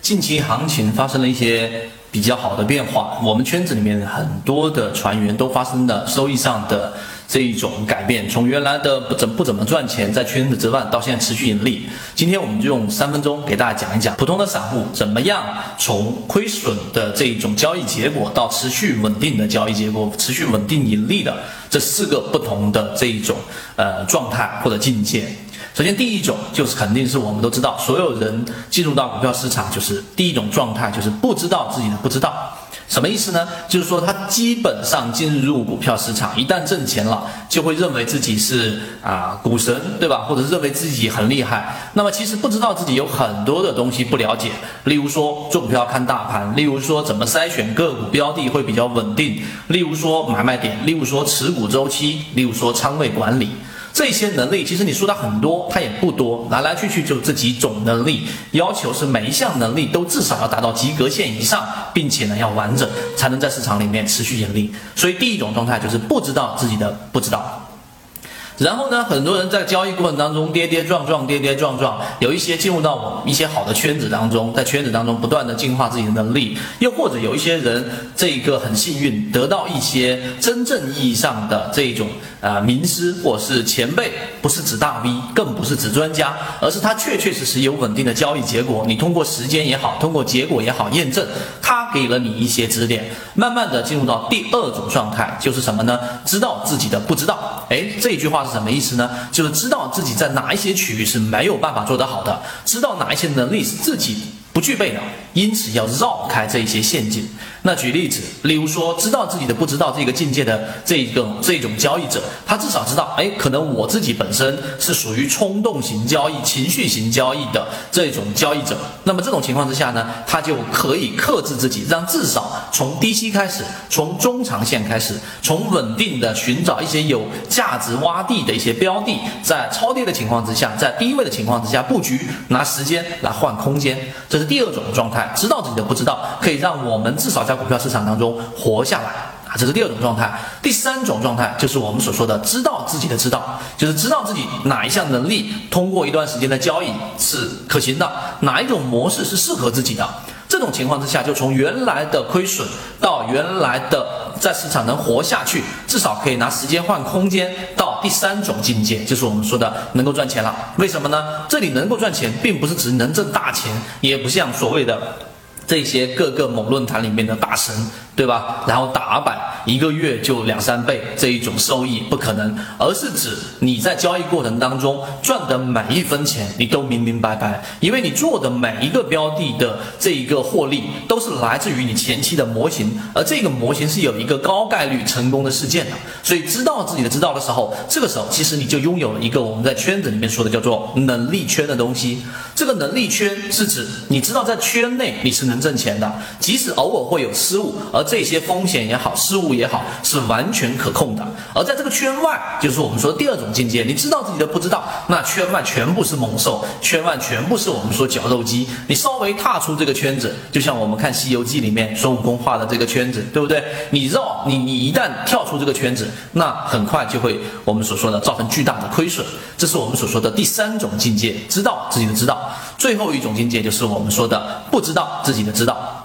近期行情发生了一些比较好的变化，我们圈子里面很多的船员都发生了收益上的这一种改变，从原来的不怎不怎么赚钱，在圈子之外，到现在持续盈利。今天我们就用三分钟给大家讲一讲，普通的散户怎么样从亏损的这一种交易结果，到持续稳定的交易结果，持续稳定盈利的这四个不同的这一种呃状态或者境界。首先，第一种就是肯定是我们都知道，所有人进入到股票市场，就是第一种状态，就是不知道自己的不知道。什么意思呢？就是说他基本上进入股票市场，一旦挣钱了，就会认为自己是啊股神，对吧？或者认为自己很厉害。那么其实不知道自己有很多的东西不了解，例如说做股票看大盘，例如说怎么筛选个股标的会比较稳定，例如说买卖点，例如说持股周期，例如说仓位管理。这些能力其实你说它很多，它也不多，来来去去就这几种能力。要求是每一项能力都至少要达到及格线以上，并且呢要完整，才能在市场里面持续盈利。所以第一种状态就是不知道自己的不知道。然后呢，很多人在交易过程当中跌跌撞撞，跌跌撞撞，有一些进入到我一些好的圈子当中，在圈子当中不断的进化自己的能力，又或者有一些人这个很幸运得到一些真正意义上的这种啊名师或是前辈，不是指大 V，更不是指专家，而是他确确实实有稳定的交易结果。你通过时间也好，通过结果也好验证，他给了你一些指点，慢慢的进入到第二种状态，就是什么呢？知道自己的不知道。哎，这句话是。什么意思呢？就是知道自己在哪一些区域是没有办法做得好的，知道哪一些能力是自己不具备的，因此要绕开这些陷阱。那举例子，例如说，知道自己的不知道这个境界的这个这种交易者，他至少知道，哎，可能我自己本身是属于冲动型交易、情绪型交易的这种交易者。那么这种情况之下呢，他就可以克制自己，让至少从低吸开始，从中长线开始，从稳定的寻找一些有价值洼地的一些标的，在超跌的情况之下，在低位的情况之下布局，拿时间来换空间，这是第二种状态。知道自己的不知道，可以让我们至少。在股票市场当中活下来啊，这是第二种状态。第三种状态就是我们所说的知道自己的知道，就是知道自己哪一项能力通过一段时间的交易是可行的，哪一种模式是适合自己的。这种情况之下，就从原来的亏损到原来的在市场能活下去，至少可以拿时间换空间，到第三种境界，就是我们说的能够赚钱了。为什么呢？这里能够赚钱，并不是指能挣大钱，也不像所谓的。这些各个某论坛里面的大神，对吧？然后打板一个月就两三倍这一种收益不可能，而是指你在交易过程当中赚的每一分钱，你都明明白白，因为你做的每一个标的的这一个获利都是来自于你前期的模型，而这个模型是有一个高概率成功的事件的。所以知道自己的知道的时候，这个时候其实你就拥有了一个我们在圈子里面说的叫做能力圈的东西。这个能力圈是指你知道在圈内你是能。挣钱的，即使偶尔会有失误，而这些风险也好，失误也好，是完全可控的。而在这个圈外，就是我们说第二种境界，你知道自己的不知道，那圈外全部是猛兽，圈外全部是我们说绞肉机。你稍微踏出这个圈子，就像我们看《西游记》里面孙悟空画的这个圈子，对不对？你绕你你一旦跳出这个圈子，那很快就会我们所说的造成巨大的亏损。这是我们所说的第三种境界，知道自己的知道。最后一种境界就是我们说的不知道自己的知道，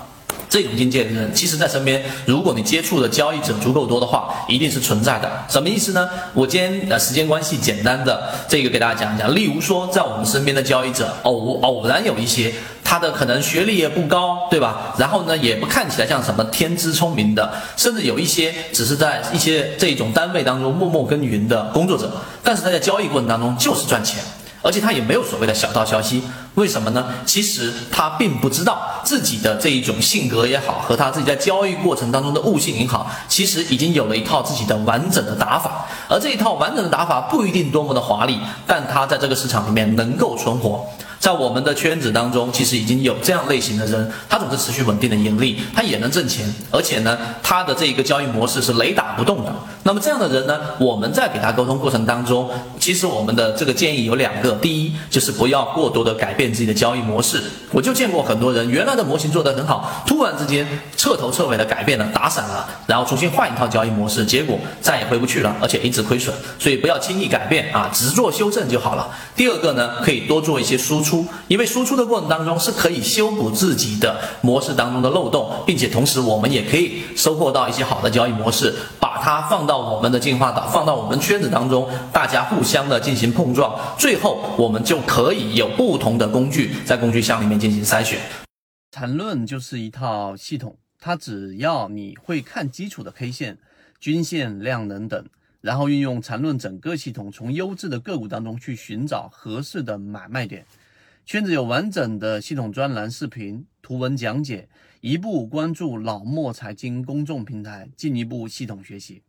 这种境界的人，其实在身边，如果你接触的交易者足够多的话，一定是存在的。什么意思呢？我今天呃时间关系，简单的这个给大家讲一讲。例如说，在我们身边的交易者，偶偶然有一些，他的可能学历也不高，对吧？然后呢，也不看起来像什么天资聪明的，甚至有一些只是在一些这种单位当中默默耕耘的工作者，但是他在交易过程当中就是赚钱。而且他也没有所谓的小道消息，为什么呢？其实他并不知道自己的这一种性格也好，和他自己在交易过程当中的悟性也好，其实已经有了一套自己的完整的打法。而这一套完整的打法不一定多么的华丽，但他在这个市场里面能够存活。在我们的圈子当中，其实已经有这样类型的人，他总是持续稳定的盈利，他也能挣钱，而且呢，他的这一个交易模式是雷打不动的。那么这样的人呢，我们在给他沟通过程当中，其实我们的这个建议有两个：第一，就是不要过多的改变自己的交易模式。我就见过很多人，原来的模型做得很好，突然之间彻头彻尾的改变了，打散了，然后重新换一套交易模式，结果再也回不去了，而且一直亏损。所以不要轻易改变啊，只做修正就好了。第二个呢，可以多做一些输出。因为输出的过程当中是可以修补自己的模式当中的漏洞，并且同时我们也可以收获到一些好的交易模式，把它放到我们的进化岛，放到我们圈子当中，大家互相的进行碰撞，最后我们就可以有不同的工具在工具箱里面进行筛选。缠论就是一套系统，它只要你会看基础的 K 线、均线、量能等。然后运用缠论整个系统，从优质的个股当中去寻找合适的买卖点。圈子有完整的系统专栏、视频、图文讲解，一步关注老莫财经公众平台，进一步系统学习。